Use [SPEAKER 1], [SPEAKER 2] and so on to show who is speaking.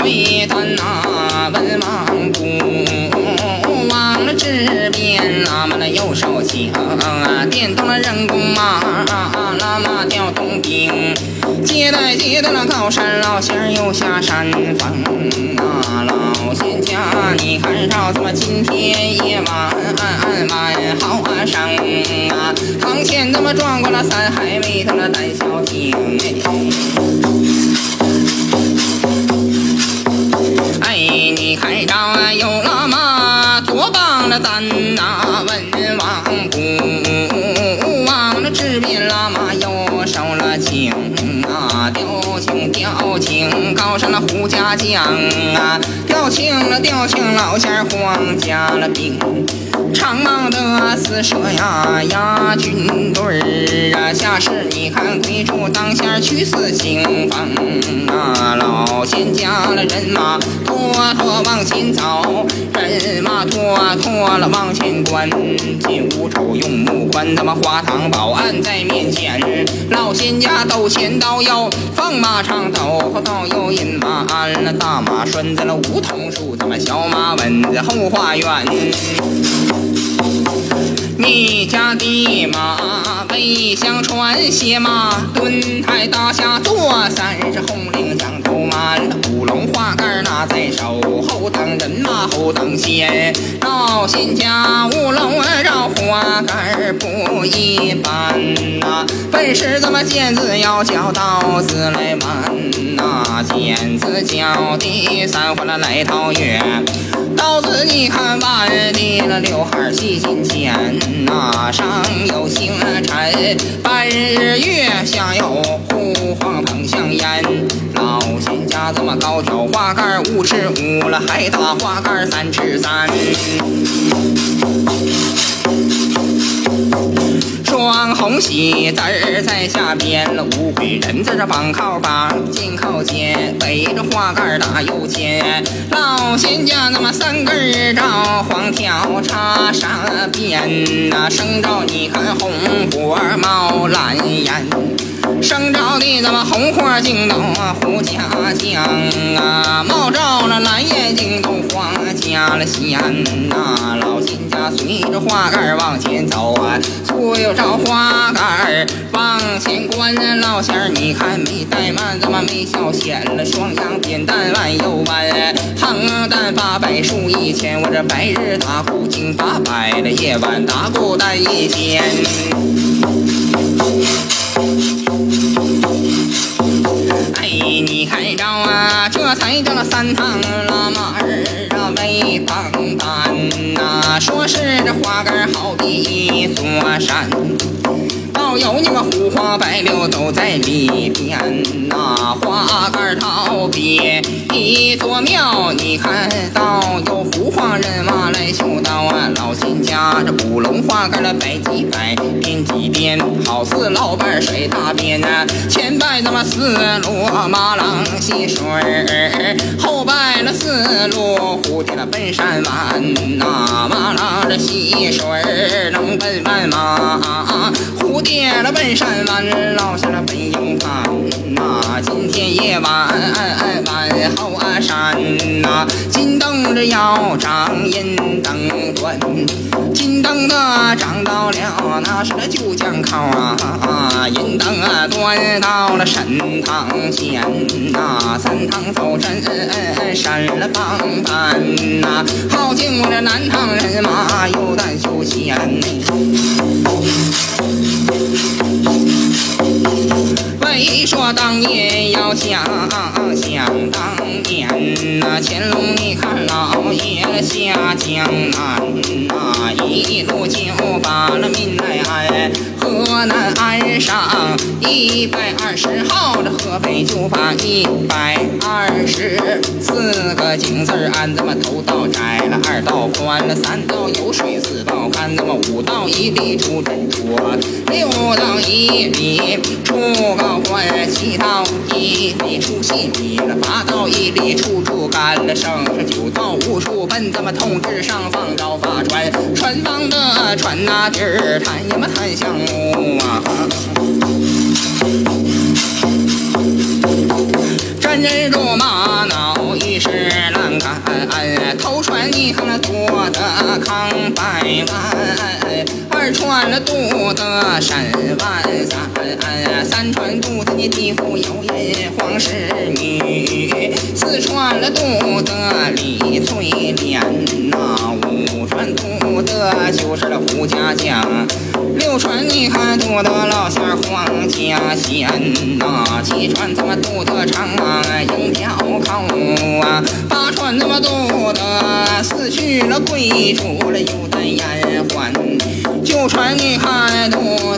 [SPEAKER 1] 回弹呐，文王不忘了鞭，老马那右手轻，电动了人工马，老马调动兵，接待接待了高山老仙儿又下山峰啊，老仙家，你看着怎么今天夜晚晚好啊生啊，堂前怎么转过了三海为他那胆小听哎，你看着啊左膀了担呐，文王不忘了治病了马右手了情啊，调情调情高山那胡家将啊，调情了调情老仙儿黄家了兵。长蟒的四射呀呀，军队儿啊，下士你看贵主当先去四清风啊，老仙家了人马拖拖往前走，人马拖拖了往前关，进屋瞅用木宽，他妈花堂保安在面前，老仙家斗前刀腰，放马长斗后刀右，引马鞍了大马拴在了梧桐树，他妈小马稳在后花园。你家的马背相传，鞋马蹲台大下坐，三是红绫将头满，五龙花杆拿在手，后当人马后当仙，老仙家五龙绕花杆不一般呐，本是怎么尖子要叫刀子来弯呐，尖子叫的三环了来套月。老子你看弯的那刘海细金钱呐，上有星辰，半日月，下有湖黄捧香烟。老仙家这么高挑花杆五尺五了，还打花杆三尺三。双红喜字儿在下边五鬼人在这绑靠绑，肩靠肩，背着花杆打右肩。老仙家那么三根儿照黄条插上边呐，生照你看红火冒蓝烟。生着的咱们红花镜斗啊，胡家将啊，冒照了蓝眼睛都花家了仙呐，老仙家随着花杆往前走啊，左右照花杆往前观，老仙儿你看没怠慢，怎么没小仙了？双阳扁担弯又弯，横担八百数一千，我这白日打鼓经八百了，夜晚打鼓担一千。这才叫了三趟拉马儿啊，没当单呐。说是这花杆好比一座山，倒有你们胡花白柳都在里边呐。花杆好比一座庙，你看到有胡花人马来求。仙家这捕龙花杆了摆几摆，编几编，好似老板甩大鞭呐。前拜那么四路马郎溪水儿，后拜那四路蝴蝶了奔山湾呐。马郎这溪水儿能奔万马，蝴蝶了奔山湾，老仙了奔营盘呐。今天夜晚晚后啊山呐，金灯着要张银灯端，灯的长到了那是那九江口啊，银灯啊端到了神堂前呐，三堂走阵山了帮班呐，好敬我这南唐人马有胆修仙。为说当年要想想当年呐，乾隆你看老爷下江南呐，一路就把那闽来河河南岸上一百二十号，这河北就把一百二十四个井字儿按这么头道窄了，二道宽了，三道有水，四道干那么五道一里出珍珠，六道一里出高官，七道一里出细米了，八道一里出猪肝了，剩下九道无数奔这么通知上方着发船，船方的船那底儿谈呀么谈项目啊。真人肉马脑一是栏杆，头穿你看那多的扛百万，二穿了肚子身万三，三穿肚子你地府有银皇侍女，四穿了肚子李翠莲，肚子就是了胡家将。六传你看杜德老仙黄家仙呐，七传他妈杜德长啊迎条口啊，八传他妈杜德死去了贵族了又在延缓，九传你看杜